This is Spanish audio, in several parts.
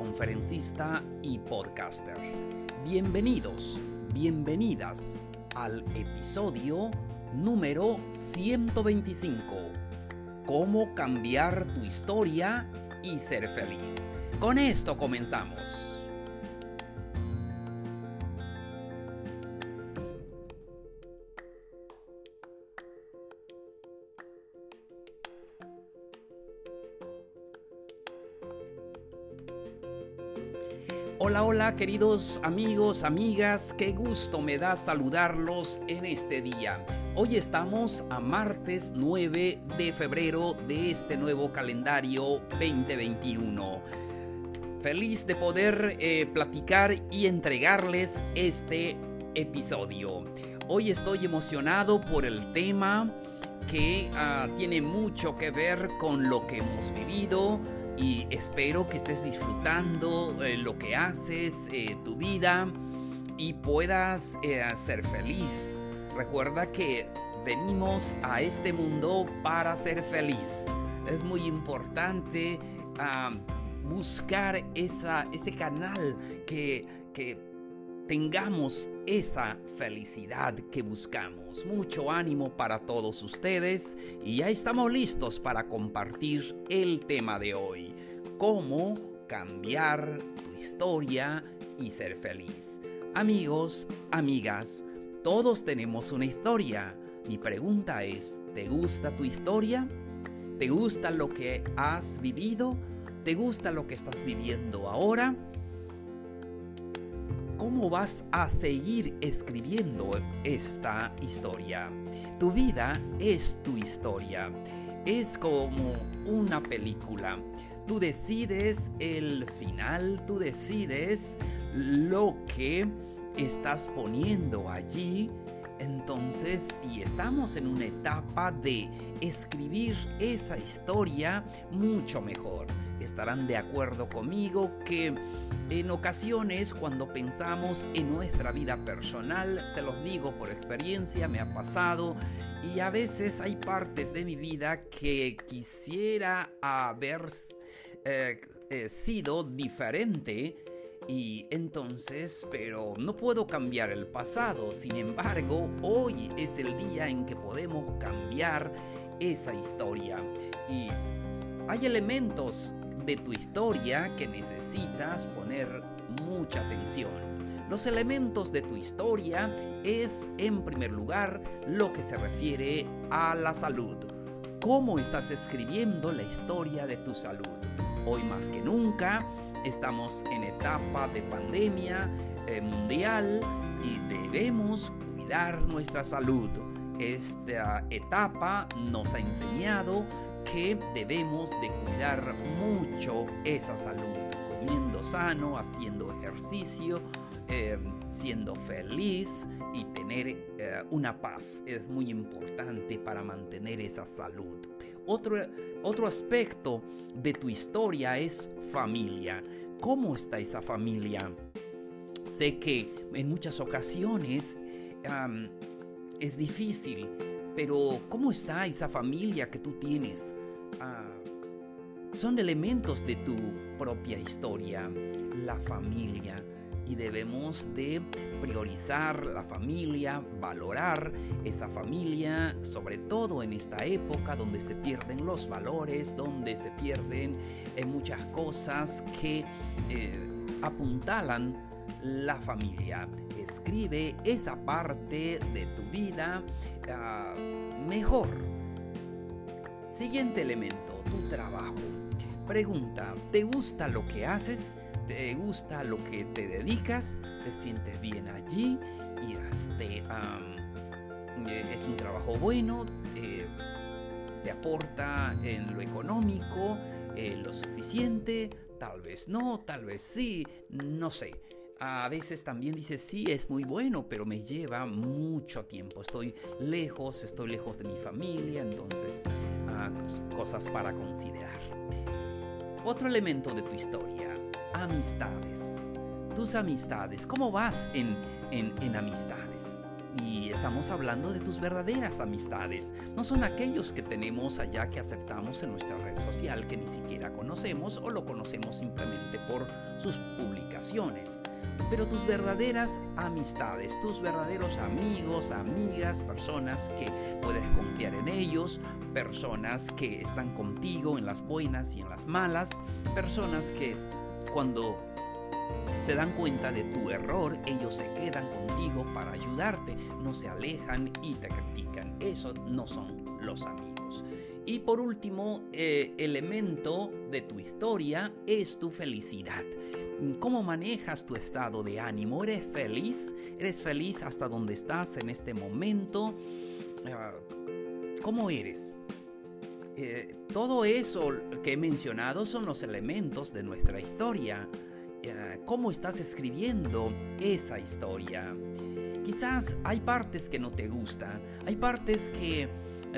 conferencista y podcaster. Bienvenidos, bienvenidas al episodio número 125. Cómo cambiar tu historia y ser feliz. Con esto comenzamos. Hola, hola queridos amigos, amigas, qué gusto me da saludarlos en este día. Hoy estamos a martes 9 de febrero de este nuevo calendario 2021. Feliz de poder eh, platicar y entregarles este episodio. Hoy estoy emocionado por el tema que ah, tiene mucho que ver con lo que hemos vivido, y espero que estés disfrutando eh, lo que haces, eh, tu vida y puedas eh, ser feliz. Recuerda que venimos a este mundo para ser feliz. Es muy importante buscar esa, ese canal que, que tengamos esa felicidad que buscamos. Mucho ánimo para todos ustedes y ya estamos listos para compartir el tema de hoy. Cómo cambiar tu historia y ser feliz. Amigos, amigas, todos tenemos una historia. Mi pregunta es, ¿te gusta tu historia? ¿Te gusta lo que has vivido? ¿Te gusta lo que estás viviendo ahora? cómo vas a seguir escribiendo esta historia. Tu vida es tu historia. Es como una película. Tú decides el final, tú decides lo que estás poniendo allí. Entonces, y estamos en una etapa de escribir esa historia mucho mejor estarán de acuerdo conmigo que en ocasiones cuando pensamos en nuestra vida personal, se los digo por experiencia, me ha pasado, y a veces hay partes de mi vida que quisiera haber eh, sido diferente. Y entonces, pero no puedo cambiar el pasado. Sin embargo, hoy es el día en que podemos cambiar esa historia. Y hay elementos de tu historia que necesitas poner mucha atención. Los elementos de tu historia es, en primer lugar, lo que se refiere a la salud. ¿Cómo estás escribiendo la historia de tu salud? Hoy más que nunca estamos en etapa de pandemia eh, mundial y debemos cuidar nuestra salud. Esta etapa nos ha enseñado que debemos de cuidar mucho esa salud, comiendo sano, haciendo ejercicio, em, siendo feliz y tener eh, una paz. Es muy importante para mantener esa salud. Otro, otro aspecto de tu historia es familia. ¿Cómo está esa familia? Sé que en muchas ocasiones es difícil pero ¿cómo está esa familia que tú tienes? Ah, son elementos de tu propia historia, la familia. Y debemos de priorizar la familia, valorar esa familia, sobre todo en esta época donde se pierden los valores, donde se pierden eh, muchas cosas que eh, apuntalan la familia. Escribe esa parte de tu vida ah, mejor. Siguiente elemento, tu trabajo. Pregunta, ¿te gusta lo que haces? ¿Te gusta lo que te dedicas? ¿Te sientes bien allí? Y este, eh, es un trabajo bueno, eh, te aporta en lo económico, eh, lo suficiente, tal vez no, tal vez sí, no sé. A veces también dice, sí, es muy bueno, pero me lleva mucho tiempo. Estoy lejos, estoy lejos de mi familia, entonces ah, cosas para considerar. Otro elemento de tu historia, amistades. Tus amistades, ¿cómo vas en, en, amistades? Y estamos hablando de tus verdaderas amistades. No son aquellos que tenemos allá que aceptamos en nuestra red social que ni siquiera conocemos o lo conocemos simplemente por sus publicaciones. Pero tus verdaderas amistades, tus verdaderos amigos, amigas, personas que puedes confiar en ellos, personas que están contigo en las buenas y en las malas, personas que cuando se dan cuenta de tu error, ellos se quedan contigo para ayudarte, no se alejan y te critican. Esos no son los amigos. Y por último, eh, elemento de tu historia es tu felicidad. ¿Cómo manejas tu estado de ánimo? ¿Eres feliz? ¿Eres feliz hasta donde estás en este momento? Ah, ¿Cómo eres? Eh, todo eso que he mencionado son los elementos de nuestra historia. Eh, cómo estás escribiendo esa historia. Quizás hay partes que no te gustan, hay partes que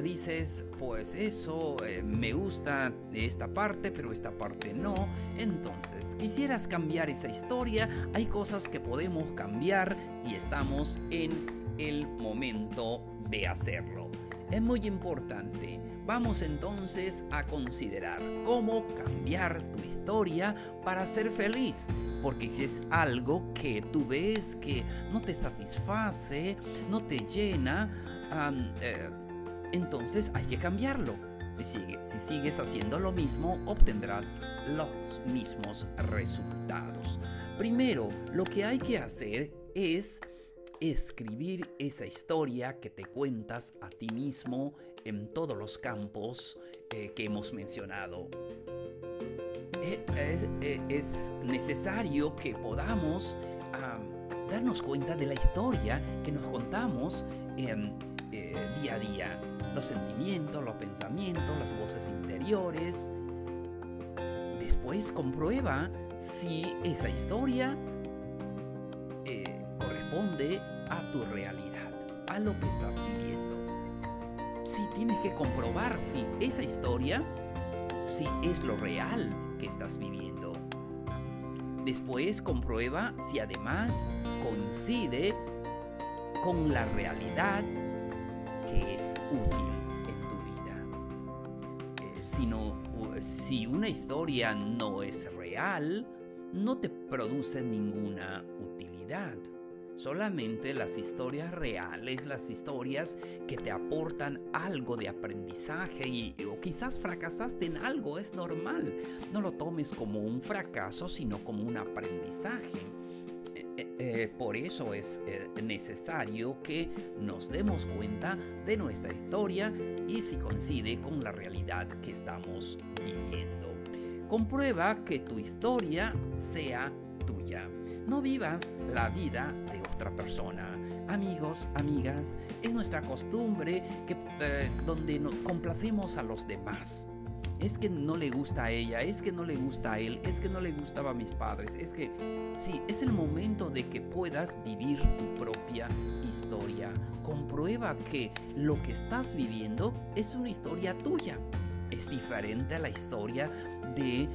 dices, pues eso eh, me gusta esta parte, pero esta parte no. Entonces, quisieras cambiar esa historia, hay cosas que podemos cambiar y estamos en el momento de hacerlo. Es muy importante. Vamos entonces a considerar cómo cambiar tu historia para ser feliz. Porque si es algo que tú ves que no te satisface, no te llena, eh, entonces hay que cambiarlo. Si, si sigues haciendo lo mismo, obtendrás los mismos resultados. Primero, lo que hay que hacer es escribir esa historia que te cuentas a ti mismo en todos los campos eh, que hemos mencionado. Eh, eh, es, necesario que podamos darnos cuenta de la historia que nos contamos día a día. Los sentimientos, los pensamientos, las voces interiores. Después comprueba si esa historia tu realidad, a lo que estás viviendo. Si tienes que comprobar si esa historia, si es lo real que estás viviendo. Después comprueba si además coincide con la realidad que es útil en tu vida. Eh, si, si una historia no es real, no te produce ninguna utilidad. Solamente las historias reales, las historias que te aportan algo de aprendizaje y o quizás fracasaste en algo, es normal. No lo tomes como un fracaso, sino como un aprendizaje. Eh, eh, eh, por eso es necesario que nos demos cuenta de nuestra historia y si coincide con la realidad que estamos viviendo. Comprueba que tu historia sea tuya. No vivas la vida de otra persona. Amigos, amigas, es nuestra costumbre que, eh, donde nos complacemos a los demás. Es que no le gusta a ella, es que no le gusta a él, es que no le gustaba a mis padres, es que sí, es el momento de que puedas vivir tu propia historia. Comprueba que lo que estás viviendo es una historia tuya es diferente a la historia de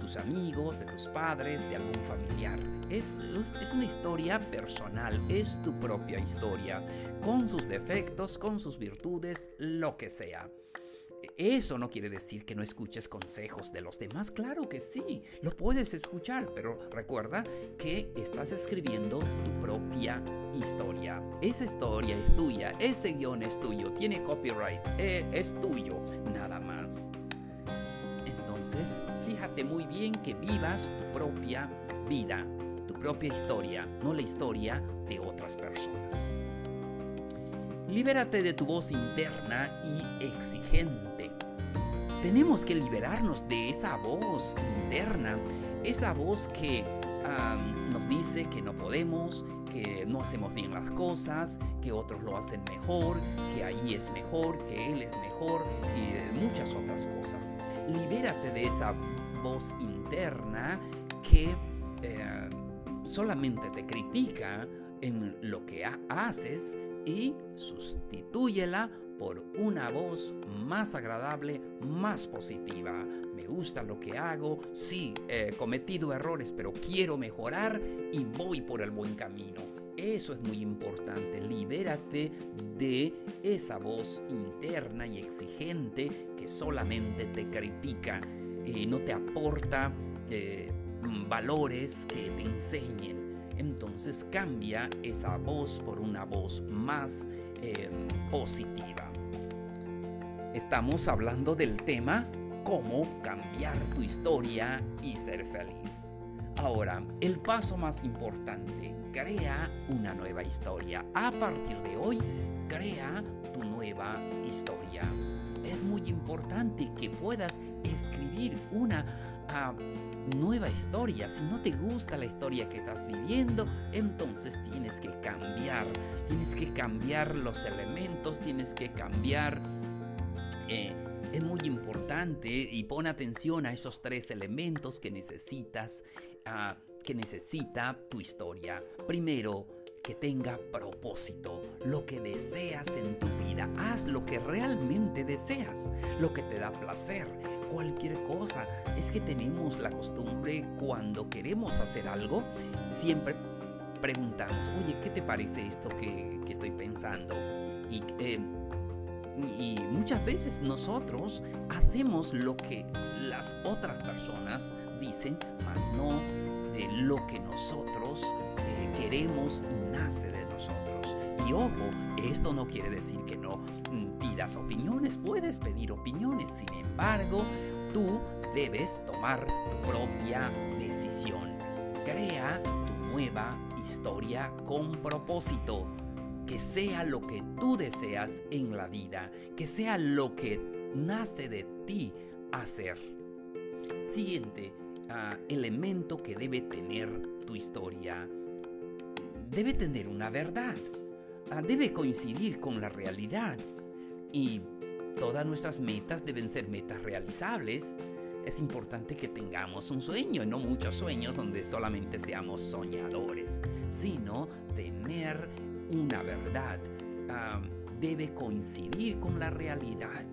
tus amigos, de tus padres, de algún familiar. Es, es una historia personal, es tu propia historia, con sus defectos, con sus virtudes, lo que sea. Eso no quiere decir que no escuches consejos de los demás, claro que sí, lo puedes escuchar, pero recuerda que estás escribiendo tu propia historia. Esa historia es tuya, ese guion es tuyo, tiene copyright, eh, es tuyo, nada más. Entonces, fíjate muy bien que vivas tu propia vida, tu propia historia, no la historia de otras personas. Libérate de tu voz interna y exigente. Tenemos que liberarnos de esa voz interna, esa voz que nos dice que no podemos, que no hacemos bien las cosas, que otros lo hacen mejor, que ahí es mejor, que él es mejor y muchas otras cosas. Libérate de esa voz interna que eh, solamente te critica en lo que haces y sustitúyela por una voz más agradable, más positiva. Me gusta lo que hago, sí, he cometido errores, pero quiero mejorar y voy por el buen camino. Eso es muy importante, libérate de esa voz interna y exigente que solamente te critica y no te aporta eh, valores que te enseñen entonces cambia esa voz por una voz más eh, positiva. Estamos hablando del tema cómo cambiar tu historia y ser feliz. Ahora, el paso más importante, crea una nueva historia. A partir de hoy, crea tu nueva historia. Es muy importante que puedas escribir una ah, nueva historia. Si no te gusta la historia que estás viviendo, entonces tienes que cambiar. Tienes que cambiar los elementos, tienes que cambiar... Eh, es muy importante y pon atención a esos tres elementos que necesitas, que necesita tu historia. Primero, que tenga propósito, lo que deseas en tu vida. Haz lo que realmente deseas, lo que te da placer cualquier cosa. Es que tenemos la costumbre cuando queremos hacer algo, siempre preguntamos, oye, ¿qué te parece esto que, estoy pensando? Y, eh, y muchas veces nosotros hacemos lo que las otras personas dicen, mas no de lo que nosotros eh, queremos y nace de nosotros. Y ojo, esto no quiere decir que no pidas opiniones, puedes pedir opiniones, sin embargo, tú debes tomar tu propia decisión. Crea tu nueva historia con propósito. Que sea lo que tú deseas en la vida, que sea lo que nace de ti hacer. Siguiente ah, elemento que debe tener tu historia. Debe tener una verdad. Ah, debe coincidir con la realidad. Y todas nuestras metas deben ser metas realizables. Es importante que tengamos un sueño, no muchos sueños donde solamente seamos soñadores, sino tener una verdad. Ah, debe coincidir con la realidad.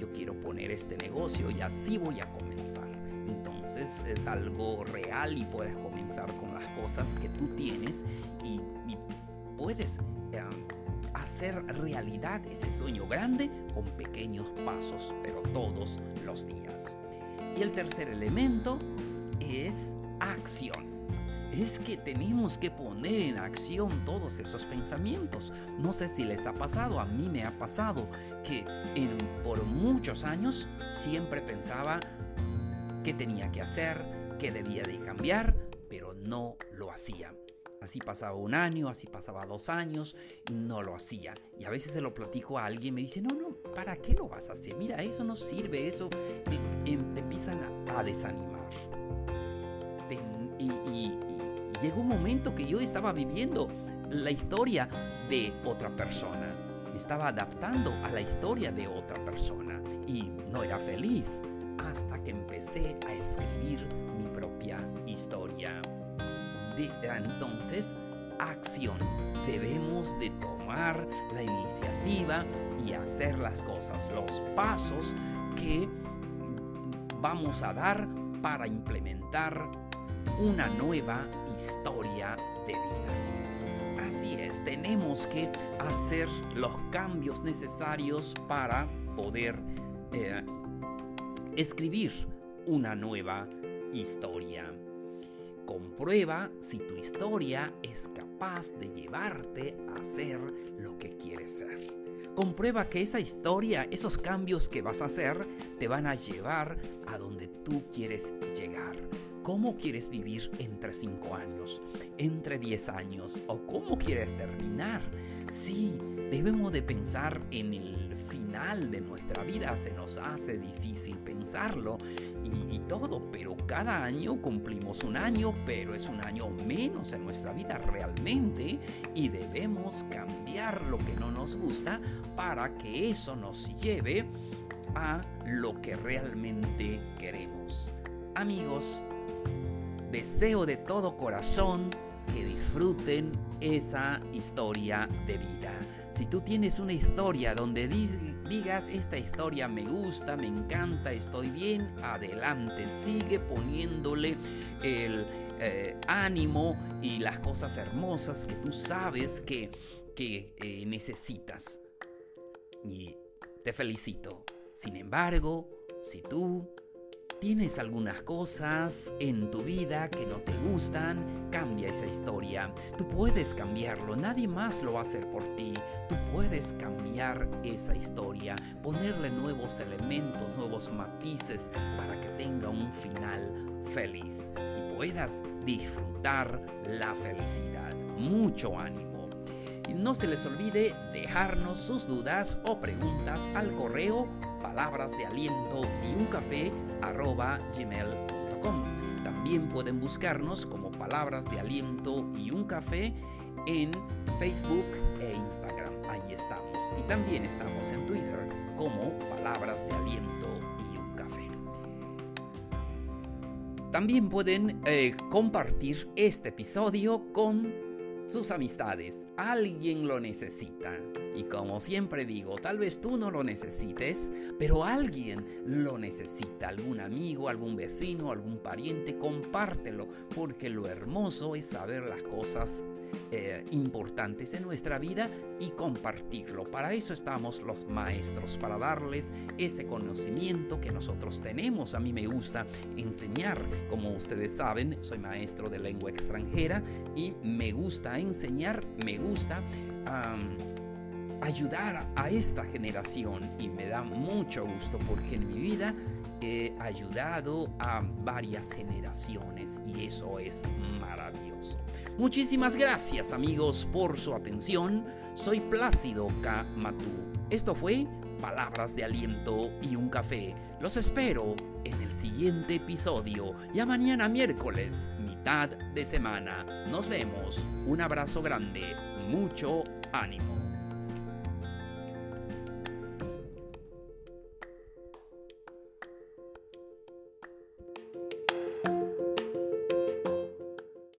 Yo quiero poner este negocio y así voy a comenzar. Entonces es algo real y puedes comenzar con las cosas que tú tienes y, puedes hacer realidad ese sueño grande con pequeños pasos, pero todos los días. Y el tercer elemento es acción. Es que tenemos que poner en acción todos esos pensamientos. No sé si les ha pasado, a mí me ha pasado que por muchos años siempre pensaba qué tenía que hacer, qué debía de cambiar, pero no lo hacía. Así pasaba un año, así pasaba dos años, no lo hacía. Y a veces se lo platico a alguien, me dice, no, no, ¿para qué lo vas a hacer? Mira, eso no sirve, eso te, em, empiezan a, desanimar. y, y llegó un momento que yo estaba viviendo la historia de otra persona. Me estaba adaptando a la historia de otra persona y no era feliz hasta que empecé a escribir mi propia historia entonces acción. Debemos de tomar la iniciativa y hacer las cosas, los pasos que vamos a dar para implementar una nueva historia de vida. Así es, tenemos que hacer los cambios necesarios para poder eh, escribir una nueva historia. Comprueba si tu historia es capaz de llevarte a ser lo que quieres ser. Comprueba que esa historia, esos cambios que vas a hacer, te van a llevar a donde tú quieres llegar. ¿Cómo quieres vivir entre 5 años, entre 10 años o cómo quieres terminar? Sí, debemos de pensar en el final de nuestra vida. Se nos hace difícil pensarlo y, y, todo, pero cada año cumplimos un año, pero es un año menos en nuestra vida realmente y debemos cambiar lo que no nos gusta para que eso nos lleve a lo que realmente queremos amigos, deseo de todo corazón que disfruten esa historia de vida. Si tú tienes una historia donde digas, esta historia me gusta, me encanta, estoy bien, adelante, sigue poniéndole el eh, ánimo y las cosas hermosas que tú sabes que, que eh, necesitas. Y te felicito. Sin embargo, si tú tienes algunas cosas en tu vida que no te gustan, cambia esa historia. Tú puedes cambiarlo, nadie más lo va a hacer por ti. Tú puedes cambiar esa historia, ponerle nuevos elementos, nuevos matices para que tenga un final feliz y puedas disfrutar la felicidad. Mucho ánimo. Y no se les olvide dejarnos sus dudas o preguntas al correo palabras de aliento y un café arroba gmail.com. También pueden buscarnos como palabras de aliento y un café en Facebook e Instagram. Ahí estamos. Y también estamos en Twitter como palabras de aliento y un café. También pueden eh, compartir este episodio con sus amistades. Alguien lo necesita. Y como siempre digo, tal vez tú no lo necesites, pero alguien lo necesita. Algún amigo, algún vecino, algún pariente, compártelo, porque lo hermoso es saber las cosas eh, importantes en nuestra vida y compartirlo. Para eso estamos los maestros, para darles ese conocimiento que nosotros tenemos. A mí me gusta enseñar, como ustedes saben, soy maestro de lengua extranjera y me gusta enseñar, me gusta... ayudar a esta generación y me da mucho gusto porque en mi vida he ayudado a varias generaciones y eso es maravilloso. Muchísimas gracias amigos por su atención. Soy Plácido K. Matú. Esto fue Palabras de Aliento y un Café. Los espero en el siguiente episodio. Ya mañana miércoles, mitad de semana. Nos vemos. Un abrazo grande. Mucho ánimo.